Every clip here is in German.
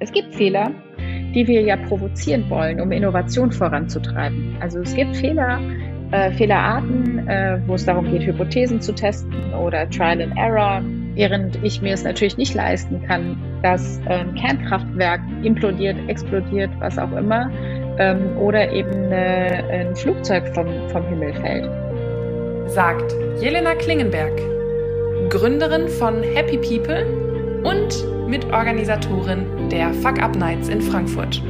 Es gibt Fehler, die wir ja provozieren wollen, um Innovation voranzutreiben. Also es gibt Fehler, äh, Fehlerarten, äh, wo es darum geht, Hypothesen zu testen oder Trial and Error, während ich mir es natürlich nicht leisten kann, dass ein Kernkraftwerk implodiert, explodiert, was auch immer, ähm, oder eben äh, ein Flugzeug vom, vom Himmel fällt. Sagt Jelena Klingenberg, Gründerin von Happy People und Mitorganisatorin der Fuck Up Nights in Frankfurt.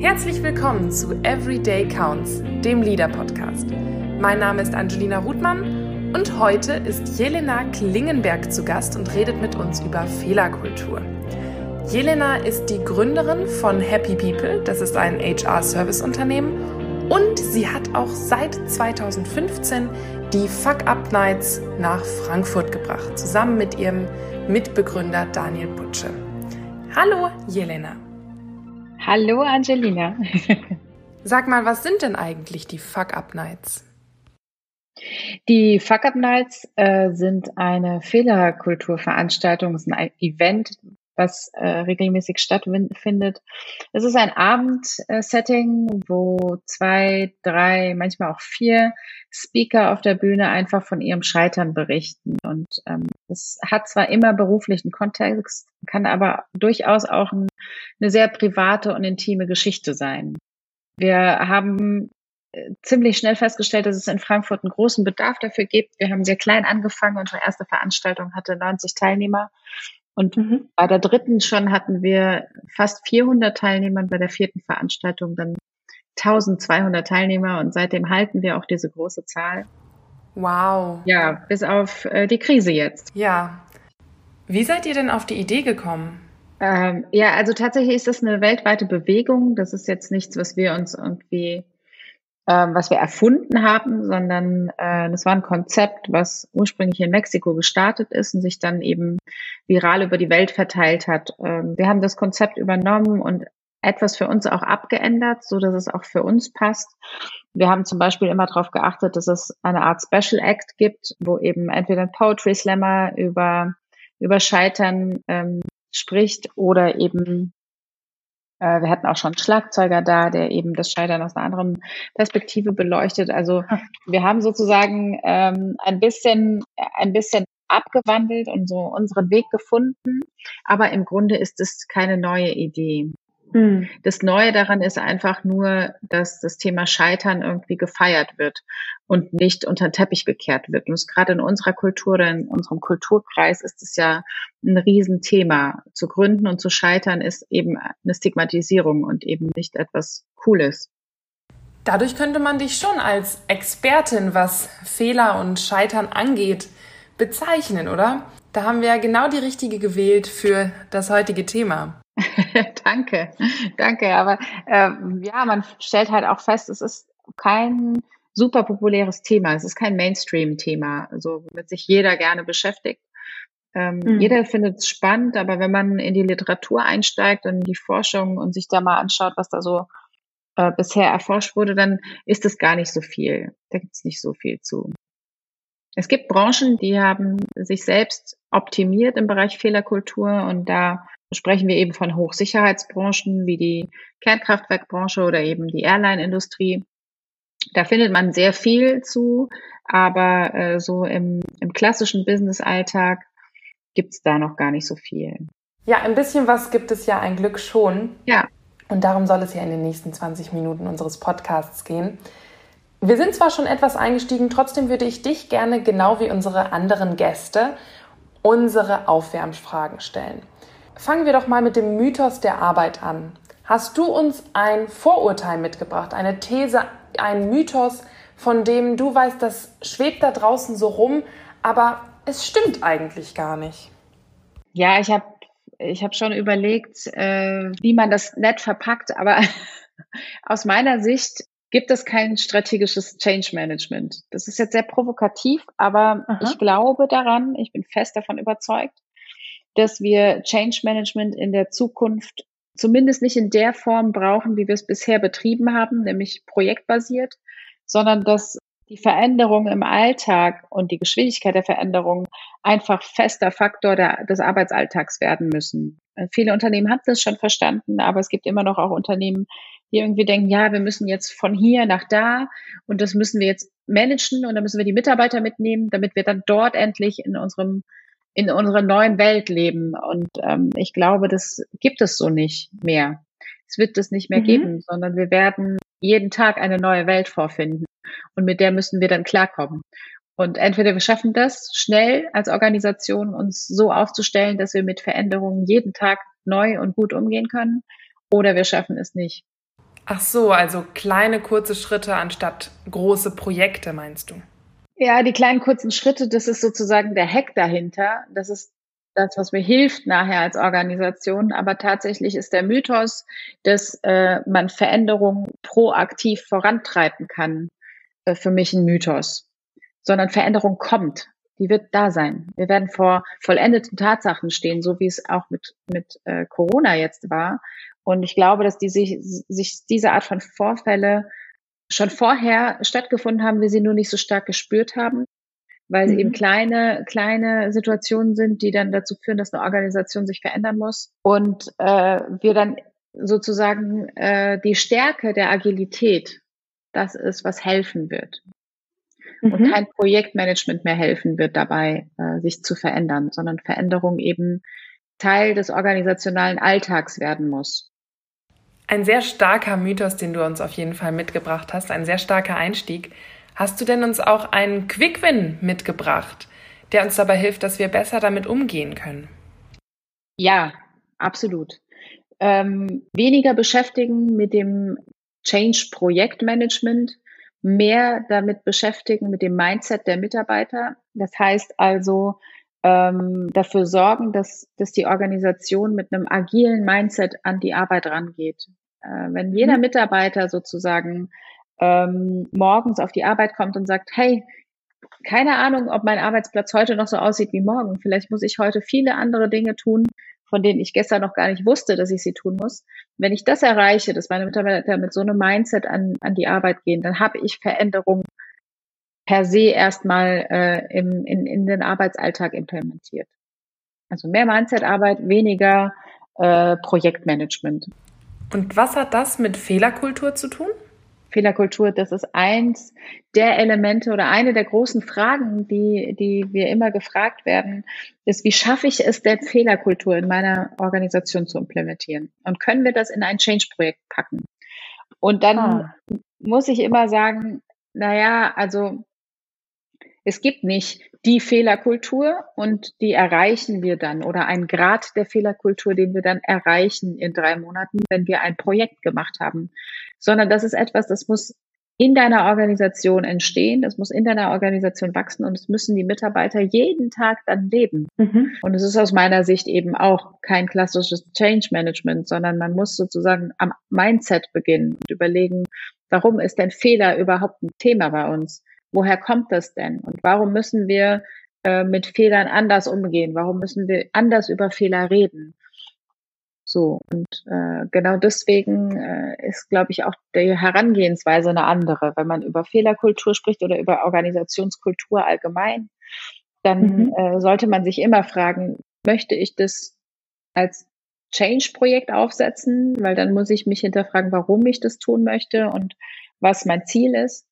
Herzlich willkommen zu Everyday Counts, dem Leader Podcast. Mein Name ist Angelina Ruthmann und heute ist Jelena Klingenberg zu Gast und redet mit uns über Fehlerkultur. Jelena ist die Gründerin von Happy People, das ist ein HR-Service-Unternehmen und sie hat auch seit 2015 die Fuck Up Nights nach Frankfurt gebracht, zusammen mit ihrem Mitbegründer Daniel Butsche. Hallo Jelena. Hallo Angelina. Sag mal, was sind denn eigentlich die Fuck Up Nights? Die Fuck Up Nights äh, sind eine Fehlerkulturveranstaltung, ist ein Event, was äh, regelmäßig stattfindet. Es ist ein Abendsetting, wo zwei, drei, manchmal auch vier Speaker auf der Bühne einfach von ihrem Scheitern berichten. Und ähm, es hat zwar immer beruflichen Kontext, kann aber durchaus auch ein, eine sehr private und intime Geschichte sein. Wir haben äh, ziemlich schnell festgestellt, dass es in Frankfurt einen großen Bedarf dafür gibt. Wir haben sehr klein angefangen. Unsere erste Veranstaltung hatte 90 Teilnehmer. Und mhm. bei der dritten schon hatten wir fast 400 Teilnehmer, bei der vierten Veranstaltung dann 1200 Teilnehmer und seitdem halten wir auch diese große Zahl. Wow. Ja, bis auf äh, die Krise jetzt. Ja. Wie seid ihr denn auf die Idee gekommen? Ähm, ja, also tatsächlich ist das eine weltweite Bewegung. Das ist jetzt nichts, was wir uns irgendwie ähm, was wir erfunden haben, sondern äh, das war ein Konzept, was ursprünglich in Mexiko gestartet ist und sich dann eben viral über die Welt verteilt hat. Ähm, wir haben das Konzept übernommen und etwas für uns auch abgeändert, so dass es auch für uns passt. Wir haben zum Beispiel immer darauf geachtet, dass es eine Art Special Act gibt, wo eben entweder ein Poetry Slammer über, über Scheitern ähm, spricht oder eben äh, wir hatten auch schon einen Schlagzeuger da, der eben das Scheitern aus einer anderen Perspektive beleuchtet. Also wir haben sozusagen ähm, ein bisschen, ein bisschen abgewandelt und so unseren Weg gefunden. Aber im Grunde ist es keine neue Idee. Mhm. Das Neue daran ist einfach nur, dass das Thema Scheitern irgendwie gefeiert wird und nicht unter den Teppich gekehrt wird. Und gerade in unserer Kultur, in unserem Kulturkreis ist es ja ein Riesenthema. Zu gründen und zu scheitern ist eben eine Stigmatisierung und eben nicht etwas Cooles. Dadurch könnte man dich schon als Expertin, was Fehler und Scheitern angeht, bezeichnen, oder? Da haben wir ja genau die richtige gewählt für das heutige Thema. danke, danke. Aber äh, ja, man stellt halt auch fest, es ist kein super populäres Thema. Es ist kein Mainstream-Thema, also womit sich jeder gerne beschäftigt. Ähm, mhm. Jeder findet es spannend, aber wenn man in die Literatur einsteigt und in die Forschung und sich da mal anschaut, was da so äh, bisher erforscht wurde, dann ist es gar nicht so viel. Da gibt es nicht so viel zu. Es gibt Branchen, die haben sich selbst optimiert im Bereich Fehlerkultur und da sprechen wir eben von Hochsicherheitsbranchen wie die Kernkraftwerkbranche oder eben die Airline-Industrie. Da findet man sehr viel zu, aber äh, so im, im klassischen Business-Alltag gibt es da noch gar nicht so viel. Ja, ein bisschen was gibt es ja ein Glück schon. Ja. Und darum soll es ja in den nächsten 20 Minuten unseres Podcasts gehen. Wir sind zwar schon etwas eingestiegen, trotzdem würde ich dich gerne, genau wie unsere anderen Gäste, unsere Aufwärmfragen stellen. Fangen wir doch mal mit dem Mythos der Arbeit an. Hast du uns ein Vorurteil mitgebracht, eine These, ein Mythos, von dem du weißt, das schwebt da draußen so rum, aber es stimmt eigentlich gar nicht? Ja, ich habe ich hab schon überlegt, äh, wie man das nett verpackt, aber aus meiner Sicht gibt es kein strategisches Change Management. Das ist jetzt sehr provokativ, aber Aha. ich glaube daran, ich bin fest davon überzeugt, dass wir Change Management in der Zukunft zumindest nicht in der Form brauchen, wie wir es bisher betrieben haben, nämlich projektbasiert, sondern dass die Veränderung im Alltag und die Geschwindigkeit der Veränderung einfach fester Faktor der, des Arbeitsalltags werden müssen. Viele Unternehmen haben das schon verstanden, aber es gibt immer noch auch Unternehmen, die irgendwie denken, ja, wir müssen jetzt von hier nach da und das müssen wir jetzt managen und dann müssen wir die Mitarbeiter mitnehmen, damit wir dann dort endlich in unserem in unserer neuen Welt leben. Und ähm, ich glaube, das gibt es so nicht mehr. Es wird es nicht mehr mhm. geben, sondern wir werden jeden Tag eine neue Welt vorfinden. Und mit der müssen wir dann klarkommen. Und entweder wir schaffen das schnell als Organisation, uns so aufzustellen, dass wir mit Veränderungen jeden Tag neu und gut umgehen können, oder wir schaffen es nicht. Ach so, also kleine kurze Schritte anstatt große Projekte, meinst du? Ja, die kleinen kurzen Schritte, das ist sozusagen der Hack dahinter. Das ist das, was mir hilft nachher als Organisation. Aber tatsächlich ist der Mythos, dass äh, man Veränderungen proaktiv vorantreiben kann, äh, für mich ein Mythos. Sondern Veränderung kommt. Die wird da sein. Wir werden vor vollendeten Tatsachen stehen, so wie es auch mit, mit äh, Corona jetzt war. Und ich glaube, dass die sich, sich diese Art von Vorfälle schon vorher stattgefunden haben, wir sie nur nicht so stark gespürt haben weil sie mhm. eben kleine, kleine Situationen sind, die dann dazu führen, dass eine Organisation sich verändern muss. Und äh, wir dann sozusagen äh, die Stärke der Agilität, das ist, was helfen wird. Mhm. Und kein Projektmanagement mehr helfen wird dabei, äh, sich zu verändern, sondern Veränderung eben Teil des organisationalen Alltags werden muss. Ein sehr starker Mythos, den du uns auf jeden Fall mitgebracht hast, ein sehr starker Einstieg. Hast du denn uns auch einen Quick-Win mitgebracht, der uns dabei hilft, dass wir besser damit umgehen können? Ja, absolut. Ähm, weniger beschäftigen mit dem Change-Projektmanagement, mehr damit beschäftigen mit dem Mindset der Mitarbeiter. Das heißt also, ähm, dafür sorgen, dass, dass die Organisation mit einem agilen Mindset an die Arbeit rangeht. Äh, wenn jeder mhm. Mitarbeiter sozusagen ähm, morgens auf die Arbeit kommt und sagt, hey, keine Ahnung, ob mein Arbeitsplatz heute noch so aussieht wie morgen. Vielleicht muss ich heute viele andere Dinge tun, von denen ich gestern noch gar nicht wusste, dass ich sie tun muss. Wenn ich das erreiche, dass meine Mitarbeiter mit so einem Mindset an, an die Arbeit gehen, dann habe ich Veränderung per se erstmal äh, im, in, in den Arbeitsalltag implementiert. Also mehr Mindset-Arbeit, weniger äh, Projektmanagement. Und was hat das mit Fehlerkultur zu tun? Fehlerkultur, das ist eins der Elemente oder eine der großen Fragen, die, die wir immer gefragt werden, ist, wie schaffe ich es denn, Fehlerkultur in meiner Organisation zu implementieren? Und können wir das in ein Change-Projekt packen? Und dann ah. muss ich immer sagen, naja, also es gibt nicht die Fehlerkultur und die erreichen wir dann oder ein Grad der Fehlerkultur, den wir dann erreichen in drei Monaten, wenn wir ein Projekt gemacht haben, sondern das ist etwas, das muss in deiner Organisation entstehen, das muss in deiner Organisation wachsen und es müssen die Mitarbeiter jeden Tag dann leben. Mhm. Und es ist aus meiner Sicht eben auch kein klassisches Change Management, sondern man muss sozusagen am Mindset beginnen und überlegen, warum ist denn Fehler überhaupt ein Thema bei uns? Woher kommt das denn? Und warum müssen wir äh, mit Fehlern anders umgehen? Warum müssen wir anders über Fehler reden? So, und äh, genau deswegen äh, ist, glaube ich, auch die Herangehensweise eine andere. Wenn man über Fehlerkultur spricht oder über Organisationskultur allgemein, dann mhm. äh, sollte man sich immer fragen, möchte ich das als Change-Projekt aufsetzen? Weil dann muss ich mich hinterfragen, warum ich das tun möchte und was mein Ziel ist.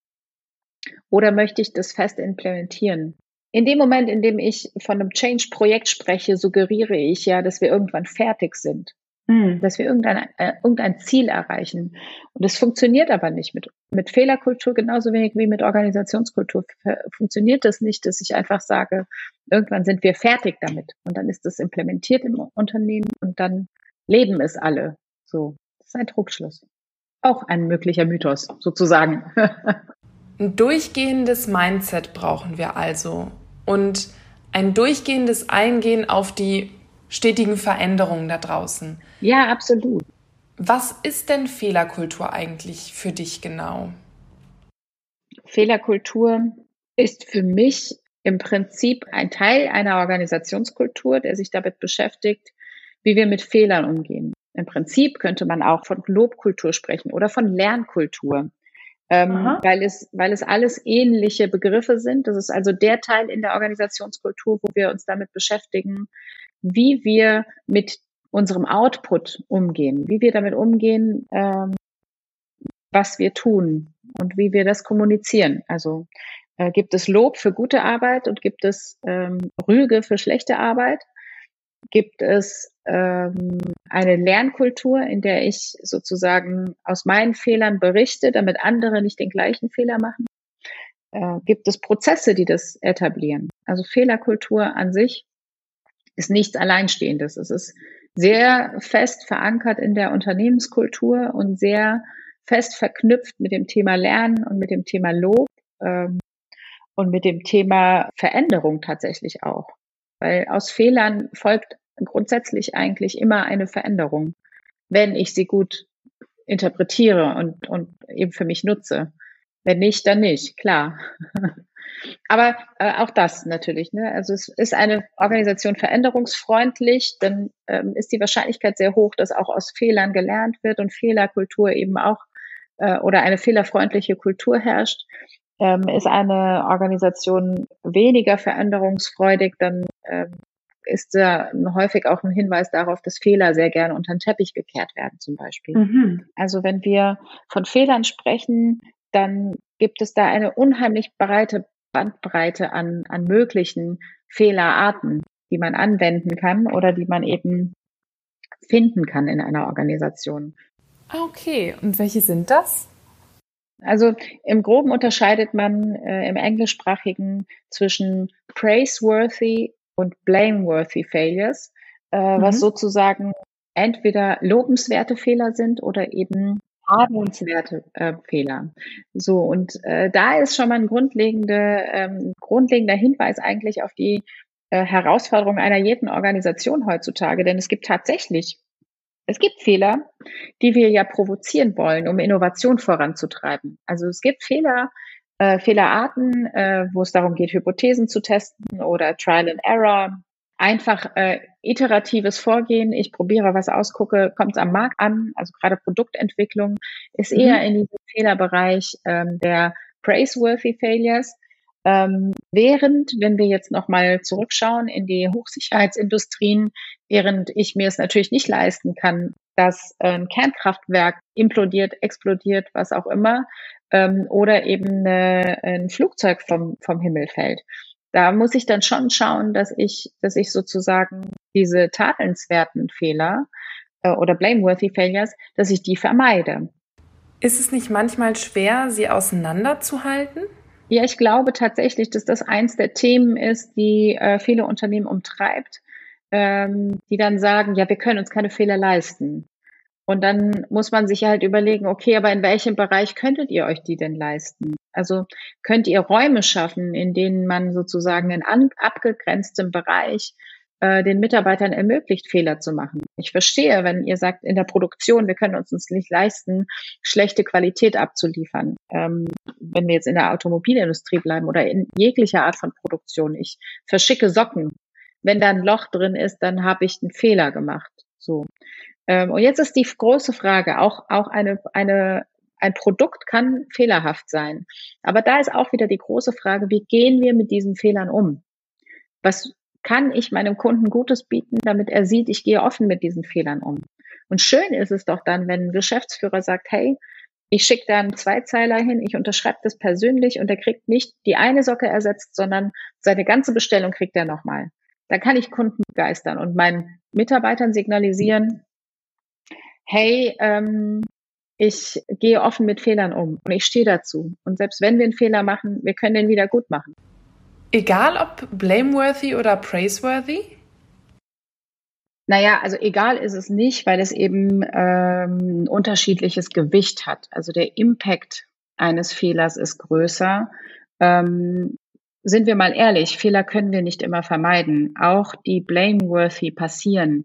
Oder möchte ich das fest implementieren? In dem Moment, in dem ich von einem Change-Projekt spreche, suggeriere ich ja, dass wir irgendwann fertig sind. Mhm. Dass wir irgendein, äh, irgendein Ziel erreichen. Und es funktioniert aber nicht mit, mit Fehlerkultur genauso wenig wie mit Organisationskultur. Funktioniert das nicht, dass ich einfach sage, irgendwann sind wir fertig damit. Und dann ist das implementiert im Unternehmen und dann leben es alle. So. Das ist ein Druckschluss. Auch ein möglicher Mythos, sozusagen. ein durchgehendes Mindset brauchen wir also. Und ein durchgehendes Eingehen auf die stetigen Veränderungen da draußen. Ja, absolut. Was ist denn Fehlerkultur eigentlich für dich genau? Fehlerkultur ist für mich im Prinzip ein Teil einer Organisationskultur, der sich damit beschäftigt, wie wir mit Fehlern umgehen. Im Prinzip könnte man auch von Lobkultur sprechen oder von Lernkultur. Ähm, weil, es, weil es alles ähnliche Begriffe sind. Das ist also der Teil in der Organisationskultur, wo wir uns damit beschäftigen, wie wir mit unserem Output umgehen, wie wir damit umgehen, ähm, was wir tun und wie wir das kommunizieren. Also äh, gibt es Lob für gute Arbeit und gibt es ähm, Rüge für schlechte Arbeit? Gibt es ähm, eine Lernkultur, in der ich sozusagen aus meinen Fehlern berichte, damit andere nicht den gleichen Fehler machen? Äh, gibt es Prozesse, die das etablieren? Also Fehlerkultur an sich ist nichts Alleinstehendes. Es ist sehr fest verankert in der Unternehmenskultur und sehr fest verknüpft mit dem Thema Lernen und mit dem Thema Lob ähm, und mit dem Thema Veränderung tatsächlich auch. Weil aus Fehlern folgt grundsätzlich eigentlich immer eine Veränderung, wenn ich sie gut interpretiere und, und eben für mich nutze. Wenn nicht, dann nicht, klar. Aber äh, auch das natürlich. Ne? Also es ist eine Organisation veränderungsfreundlich, dann ähm, ist die Wahrscheinlichkeit sehr hoch, dass auch aus Fehlern gelernt wird und Fehlerkultur eben auch äh, oder eine fehlerfreundliche Kultur herrscht. Ähm, ist eine Organisation weniger veränderungsfreudig, dann ähm, ist da häufig auch ein Hinweis darauf, dass Fehler sehr gerne unter den Teppich gekehrt werden, zum Beispiel. Mhm. Also wenn wir von Fehlern sprechen, dann gibt es da eine unheimlich breite Bandbreite an, an möglichen Fehlerarten, die man anwenden kann oder die man eben finden kann in einer Organisation. Ah, okay, und welche sind das? Also im Groben unterscheidet man äh, im Englischsprachigen zwischen praiseworthy und blameworthy failures, äh, mhm. was sozusagen entweder lobenswerte Fehler sind oder eben Habenswerte äh, Fehler. So, und äh, da ist schon mal ein grundlegende, ähm, grundlegender Hinweis eigentlich auf die äh, Herausforderung einer jeden Organisation heutzutage. Denn es gibt tatsächlich, es gibt Fehler, die wir ja provozieren wollen, um Innovation voranzutreiben. Also es gibt Fehler, äh, Fehlerarten, äh, wo es darum geht, Hypothesen zu testen oder Trial and Error, einfach äh, iteratives Vorgehen. Ich probiere was aus, gucke, kommt es am Markt an. Also gerade Produktentwicklung ist mhm. eher in diesem Fehlerbereich ähm, der praiseworthy failures. Ähm, während, wenn wir jetzt nochmal zurückschauen in die Hochsicherheitsindustrien, während ich mir es natürlich nicht leisten kann, dass ein Kernkraftwerk implodiert, explodiert, was auch immer, ähm, oder eben eine, ein Flugzeug vom, vom Himmel fällt da muss ich dann schon schauen, dass ich, dass ich sozusagen diese tadelnswerten Fehler äh, oder blameworthy failures, dass ich die vermeide. Ist es nicht manchmal schwer, sie auseinanderzuhalten? Ja, ich glaube tatsächlich, dass das eins der Themen ist, die äh, viele Unternehmen umtreibt, ähm, die dann sagen, ja, wir können uns keine Fehler leisten. Und dann muss man sich halt überlegen, okay, aber in welchem Bereich könntet ihr euch die denn leisten? Also könnt ihr Räume schaffen, in denen man sozusagen in an, abgegrenztem Bereich äh, den Mitarbeitern ermöglicht, Fehler zu machen. Ich verstehe, wenn ihr sagt, in der Produktion, wir können uns uns nicht leisten, schlechte Qualität abzuliefern. Ähm, wenn wir jetzt in der Automobilindustrie bleiben oder in jeglicher Art von Produktion. Ich verschicke Socken. Wenn da ein Loch drin ist, dann habe ich einen Fehler gemacht. So. Ähm, und jetzt ist die große Frage, auch, auch eine, eine, ein Produkt kann fehlerhaft sein. Aber da ist auch wieder die große Frage, wie gehen wir mit diesen Fehlern um? Was kann ich meinem Kunden Gutes bieten, damit er sieht, ich gehe offen mit diesen Fehlern um? Und schön ist es doch dann, wenn ein Geschäftsführer sagt, hey, ich schicke da einen Zweizeiler hin, ich unterschreibe das persönlich und er kriegt nicht die eine Socke ersetzt, sondern seine ganze Bestellung kriegt er nochmal. Da kann ich Kunden begeistern und meinen Mitarbeitern signalisieren, hey, ähm, ich gehe offen mit Fehlern um und ich stehe dazu. Und selbst wenn wir einen Fehler machen, wir können den wieder gut machen. Egal ob blameworthy oder praiseworthy? Naja, also egal ist es nicht, weil es eben ähm, ein unterschiedliches Gewicht hat. Also der Impact eines Fehlers ist größer. Ähm, sind wir mal ehrlich, Fehler können wir nicht immer vermeiden. Auch die blameworthy passieren.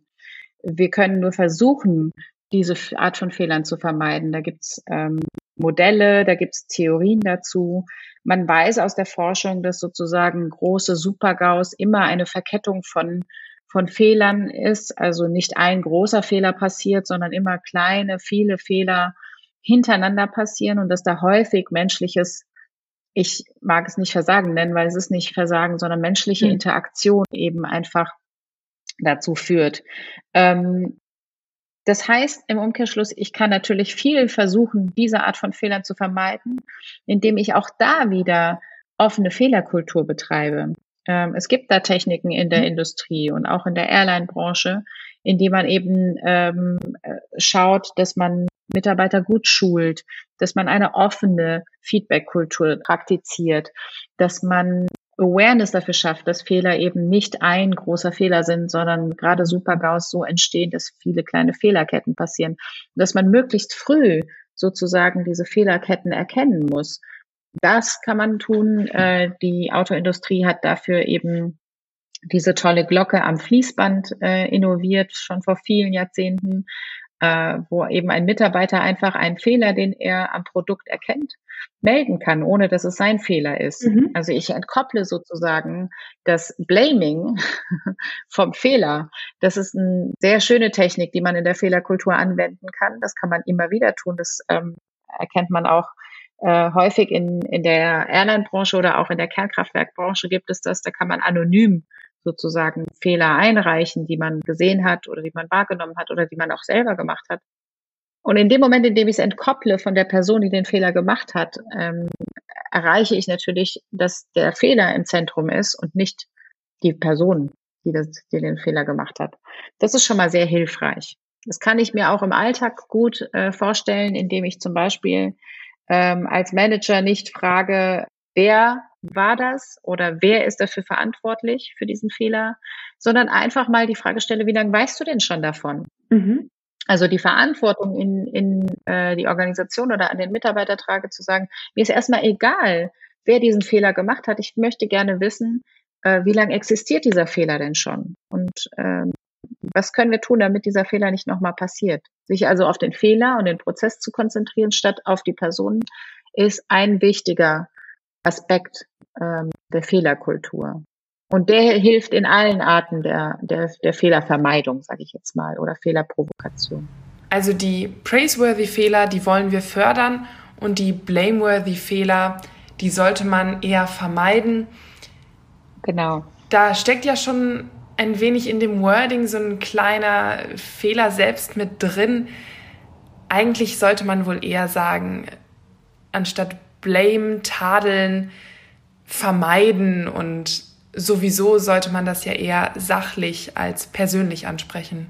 Wir können nur versuchen, diese Art von Fehlern zu vermeiden. Da gibt's ähm, Modelle, da gibt's Theorien dazu. Man weiß aus der Forschung, dass sozusagen große Supergaus immer eine Verkettung von, von Fehlern ist. Also nicht ein großer Fehler passiert, sondern immer kleine, viele Fehler hintereinander passieren und dass da häufig menschliches, ich mag es nicht Versagen nennen, weil es ist nicht Versagen, sondern menschliche mhm. Interaktion eben einfach dazu führt. Ähm, das heißt im Umkehrschluss, ich kann natürlich viel versuchen, diese Art von Fehlern zu vermeiden, indem ich auch da wieder offene Fehlerkultur betreibe. Ähm, es gibt da Techniken in der mhm. Industrie und auch in der Airline-Branche, in die man eben ähm, äh, schaut, dass man Mitarbeiter gut schult, dass man eine offene Feedback-Kultur praktiziert, dass man Awareness dafür schafft, dass Fehler eben nicht ein großer Fehler sind, sondern gerade Supergaus so entstehen, dass viele kleine Fehlerketten passieren. dass man möglichst früh sozusagen diese Fehlerketten erkennen muss. Das kann man tun. Äh, die Autoindustrie hat dafür eben diese tolle Glocke am Fließband äh, innoviert, schon vor vielen Jahrzehnten, äh, wo eben ein Mitarbeiter einfach einen Fehler, den er am Produkt erkennt, melden kann, ohne dass es sein Fehler ist. Mhm. Also ich entkopple sozusagen das Blaming vom Fehler. Das ist eine sehr schöne Technik, die man in der Fehlerkultur anwenden kann. Das kann man immer wieder tun. Das ähm, erkennt man auch äh, häufig in, in der Airline-Branche oder auch in der Kernkraftwerkbranche gibt es das. Da kann man anonym sozusagen Fehler einreichen, die man gesehen hat oder die man wahrgenommen hat oder die man auch selber gemacht hat. Und in dem Moment, in dem ich es entkopple von der Person, die den Fehler gemacht hat, ähm, erreiche ich natürlich, dass der Fehler im Zentrum ist und nicht die Person, die, das, die den Fehler gemacht hat. Das ist schon mal sehr hilfreich. Das kann ich mir auch im Alltag gut äh, vorstellen, indem ich zum Beispiel ähm, als Manager nicht frage, wer war das oder wer ist dafür verantwortlich für diesen Fehler, sondern einfach mal die Frage stelle, wie lange weißt du denn schon davon? Mhm. Also die Verantwortung in, in äh, die Organisation oder an den Mitarbeiter trage, zu sagen, mir ist erstmal egal, wer diesen Fehler gemacht hat. Ich möchte gerne wissen, äh, wie lange existiert dieser Fehler denn schon? Und ähm, was können wir tun, damit dieser Fehler nicht nochmal passiert? Sich also auf den Fehler und den Prozess zu konzentrieren, statt auf die Person, ist ein wichtiger Aspekt ähm, der Fehlerkultur. Und der hilft in allen Arten der, der, der Fehlervermeidung, sage ich jetzt mal, oder Fehlerprovokation. Also die praiseworthy Fehler, die wollen wir fördern und die blameworthy Fehler, die sollte man eher vermeiden. Genau. Da steckt ja schon ein wenig in dem Wording so ein kleiner Fehler selbst mit drin. Eigentlich sollte man wohl eher sagen, anstatt blame, tadeln, vermeiden und sowieso sollte man das ja eher sachlich als persönlich ansprechen.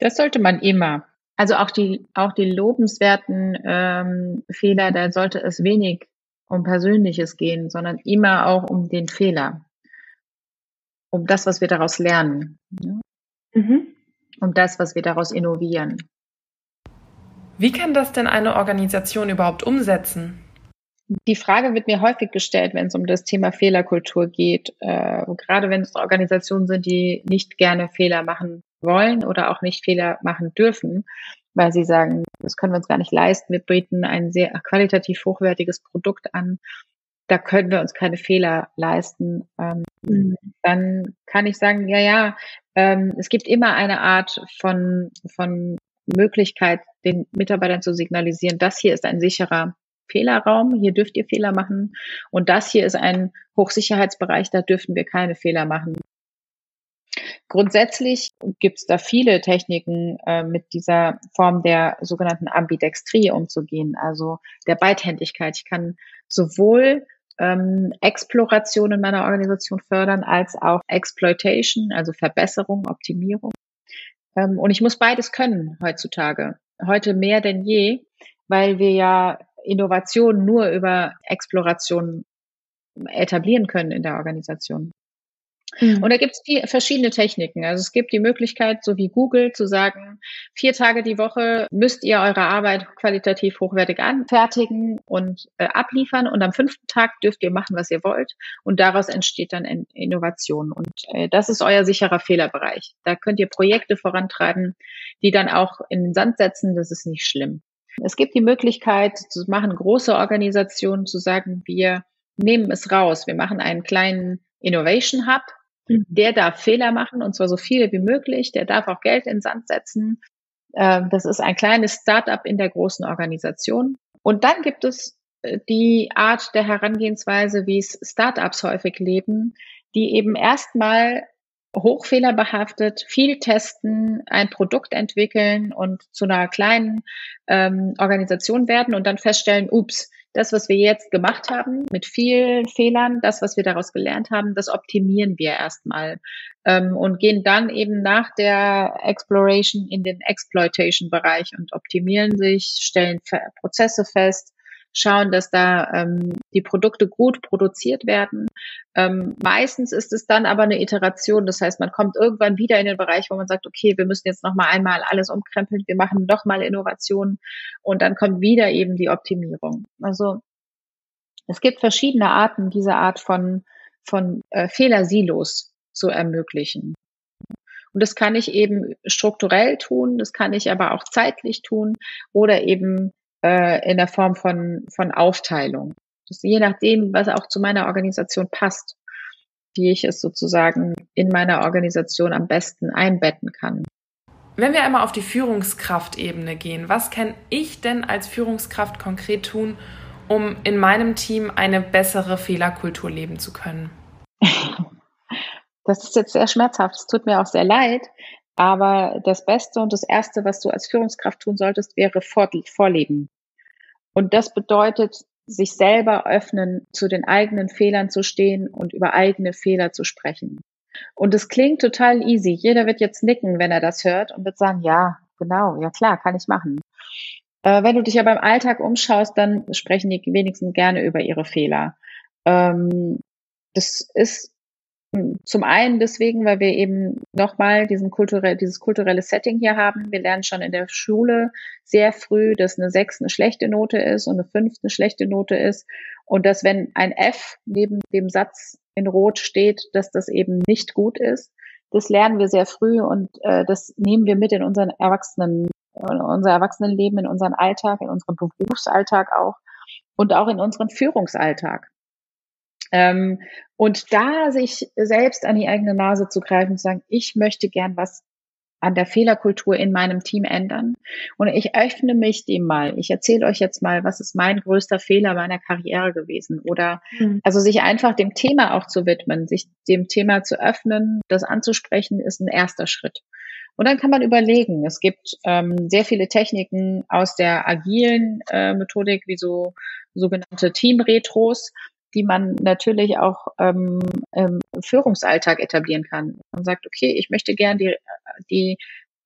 Das sollte man immer. Also auch die, auch die lobenswerten ähm, Fehler, da sollte es wenig um Persönliches gehen, sondern immer auch um den Fehler. Um das, was wir daraus lernen. Ne? Mhm. Um das, was wir daraus innovieren. Wie kann das denn eine Organisation überhaupt umsetzen? Die Frage wird mir häufig gestellt, wenn es um das Thema Fehlerkultur geht. Äh, gerade wenn es Organisationen sind, die nicht gerne Fehler machen wollen oder auch nicht Fehler machen dürfen, weil sie sagen, das können wir uns gar nicht leisten. Wir bieten ein sehr qualitativ hochwertiges Produkt an. Da können wir uns keine Fehler leisten. Ähm, mhm. Dann kann ich sagen, ja, ja, ähm, es gibt immer eine Art von, von Möglichkeit, den Mitarbeitern zu signalisieren, das hier ist ein sicherer Fehlerraum, hier dürft ihr Fehler machen. Und das hier ist ein Hochsicherheitsbereich, da dürften wir keine Fehler machen. Grundsätzlich gibt es da viele Techniken, äh, mit dieser Form der sogenannten Ambidextrie umzugehen, also der Beidhändigkeit. Ich kann sowohl ähm, Exploration in meiner Organisation fördern, als auch Exploitation, also Verbesserung, Optimierung. Ähm, und ich muss beides können heutzutage, heute mehr denn je, weil wir ja Innovation nur über Exploration etablieren können in der Organisation. Mhm. Und da gibt es verschiedene Techniken. Also es gibt die Möglichkeit, so wie Google, zu sagen, vier Tage die Woche müsst ihr eure Arbeit qualitativ hochwertig anfertigen und äh, abliefern. Und am fünften Tag dürft ihr machen, was ihr wollt. Und daraus entsteht dann Innovation. Und äh, das ist euer sicherer Fehlerbereich. Da könnt ihr Projekte vorantreiben, die dann auch in den Sand setzen. Das ist nicht schlimm. Es gibt die Möglichkeit zu machen, große Organisationen zu sagen, wir nehmen es raus. Wir machen einen kleinen Innovation Hub. Mhm. Der darf Fehler machen und zwar so viele wie möglich. Der darf auch Geld in Sand setzen. Ähm, das ist ein kleines Startup in der großen Organisation. Und dann gibt es äh, die Art der Herangehensweise, wie es Startups häufig leben, die eben erstmal hochfehlerbehaftet, viel testen, ein Produkt entwickeln und zu einer kleinen ähm, Organisation werden und dann feststellen, ups, das, was wir jetzt gemacht haben, mit vielen Fehlern, das, was wir daraus gelernt haben, das optimieren wir erstmal ähm, und gehen dann eben nach der Exploration in den Exploitation-Bereich und optimieren sich, stellen Prozesse fest, schauen, dass da ähm, die Produkte gut produziert werden. Ähm, meistens ist es dann aber eine Iteration. Das heißt, man kommt irgendwann wieder in den Bereich, wo man sagt, okay, wir müssen jetzt noch mal einmal alles umkrempeln, wir machen noch mal Innovationen und dann kommt wieder eben die Optimierung. Also es gibt verschiedene Arten, diese Art von von äh, Fehlersilos zu ermöglichen. Und das kann ich eben strukturell tun, das kann ich aber auch zeitlich tun oder eben äh, in der Form von, von Aufteilung. Das je nachdem, was auch zu meiner Organisation passt, wie ich es sozusagen in meiner Organisation am besten einbetten kann. Wenn wir einmal auf die Führungskraftebene gehen, was kann ich denn als Führungskraft konkret tun, um in meinem Team eine bessere Fehlerkultur leben zu können? Das ist jetzt sehr schmerzhaft. Es tut mir auch sehr leid. Aber das Beste und das Erste, was du als Führungskraft tun solltest, wäre Vorleben. Und das bedeutet, sich selber öffnen, zu den eigenen Fehlern zu stehen und über eigene Fehler zu sprechen. Und es klingt total easy. Jeder wird jetzt nicken, wenn er das hört und wird sagen, ja, genau, ja klar, kann ich machen. Äh, wenn du dich aber im Alltag umschaust, dann sprechen die wenigsten gerne über ihre Fehler. Ähm, das ist zum einen deswegen, weil wir eben nochmal kulturell, dieses kulturelle Setting hier haben. Wir lernen schon in der Schule sehr früh, dass eine 6 eine schlechte Note ist und eine 5 eine schlechte Note ist. Und dass wenn ein F neben dem Satz in Rot steht, dass das eben nicht gut ist. Das lernen wir sehr früh und äh, das nehmen wir mit in unseren Erwachsenen, in unser Erwachsenenleben, in unseren Alltag, in unseren Berufsalltag auch und auch in unseren Führungsalltag. Ähm, und da sich selbst an die eigene Nase zu greifen und zu sagen, ich möchte gern was an der Fehlerkultur in meinem Team ändern. Und ich öffne mich dem mal. Ich erzähle euch jetzt mal, was ist mein größter Fehler meiner Karriere gewesen. Oder mhm. also sich einfach dem Thema auch zu widmen, sich dem Thema zu öffnen, das anzusprechen, ist ein erster Schritt. Und dann kann man überlegen, es gibt ähm, sehr viele Techniken aus der agilen äh, Methodik, wie so sogenannte Team-Retros, die man natürlich auch ähm, im Führungsalltag etablieren kann. Man sagt, okay, ich möchte gern die, die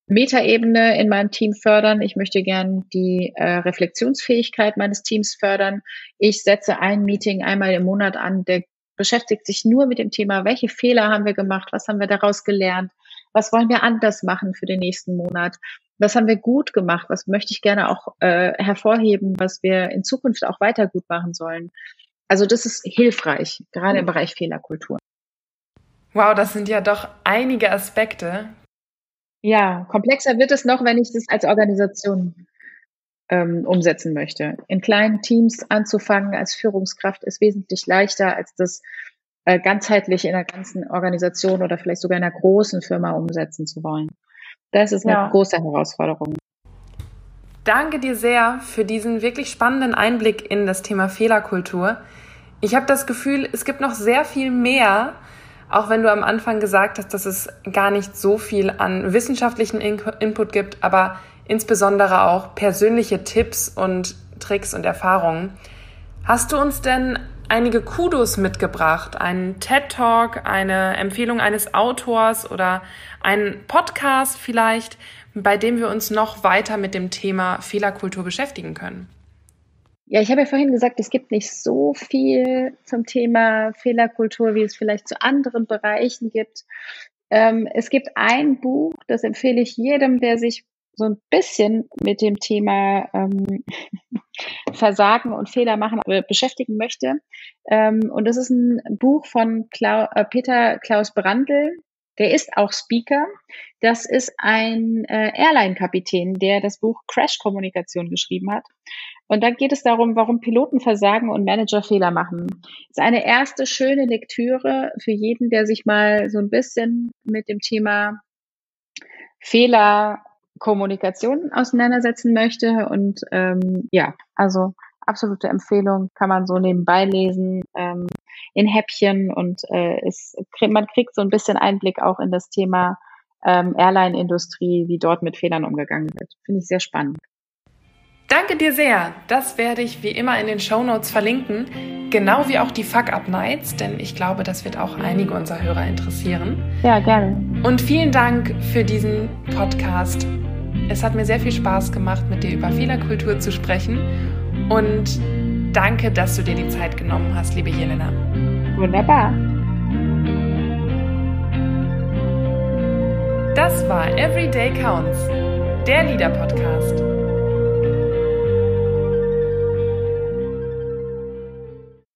Metaebene in meinem Team fördern. Ich möchte gern die äh, Reflexionsfähigkeit meines Teams fördern. Ich setze ein Meeting einmal im Monat an, der beschäftigt sich nur mit dem Thema, welche Fehler haben wir gemacht, was haben wir daraus gelernt, was wollen wir anders machen für den nächsten Monat, was haben wir gut gemacht, was möchte ich gerne auch äh, hervorheben, was wir in Zukunft auch weiter gut machen sollen. Also das ist hilfreich, gerade im Bereich Fehlerkultur. Wow, das sind ja doch einige Aspekte. Ja, komplexer wird es noch, wenn ich das als Organisation ähm, umsetzen möchte. In kleinen Teams anzufangen als Führungskraft ist wesentlich leichter, als das äh, ganzheitlich in einer ganzen Organisation oder vielleicht sogar in einer großen Firma umsetzen zu wollen. Das ist eine ja. große Herausforderung. Danke dir sehr für diesen wirklich spannenden Einblick in das Thema Fehlerkultur. Ich habe das Gefühl, es gibt noch sehr viel mehr, auch wenn du am Anfang gesagt hast, dass es gar nicht so viel an wissenschaftlichen In Input gibt, aber insbesondere auch persönliche Tipps und Tricks und Erfahrungen. Hast du uns denn einige Kudos mitgebracht? Einen TED Talk, eine Empfehlung eines Autors oder einen Podcast vielleicht, bei dem wir uns noch weiter mit dem Thema Fehlerkultur beschäftigen können? Ja, ich habe ja vorhin gesagt, es gibt nicht so viel zum Thema Fehlerkultur, wie es vielleicht zu anderen Bereichen gibt. Ähm, es gibt ein Buch, das empfehle ich jedem, der sich so ein bisschen mit dem Thema ähm, Versagen und Fehler machen äh, beschäftigen möchte. Ähm, und das ist ein Buch von Klau äh, Peter Klaus Brandl. Der ist auch Speaker. Das ist ein äh, Airline-Kapitän, der das Buch Crash Kommunikation geschrieben hat. Und da geht es darum, warum Piloten versagen und Manager Fehler machen. Ist eine erste schöne Lektüre für jeden, der sich mal so ein bisschen mit dem Thema Fehler Kommunikation auseinandersetzen möchte. Und ähm, ja, also absolute Empfehlung, kann man so nebenbei lesen, ähm, in Häppchen und äh, es, man kriegt so ein bisschen Einblick auch in das Thema ähm, Airline-Industrie, wie dort mit Fehlern umgegangen wird. Finde ich sehr spannend. Danke dir sehr. Das werde ich wie immer in den Show Notes verlinken. Genau wie auch die Fuck-Up-Nights, denn ich glaube, das wird auch einige unserer Hörer interessieren. Ja, gerne. Und vielen Dank für diesen Podcast. Es hat mir sehr viel Spaß gemacht, mit dir über Fehlerkultur zu sprechen. Und danke, dass du dir die Zeit genommen hast, liebe Jelena. Wunderbar. Das war Everyday Counts, der Lieder-Podcast.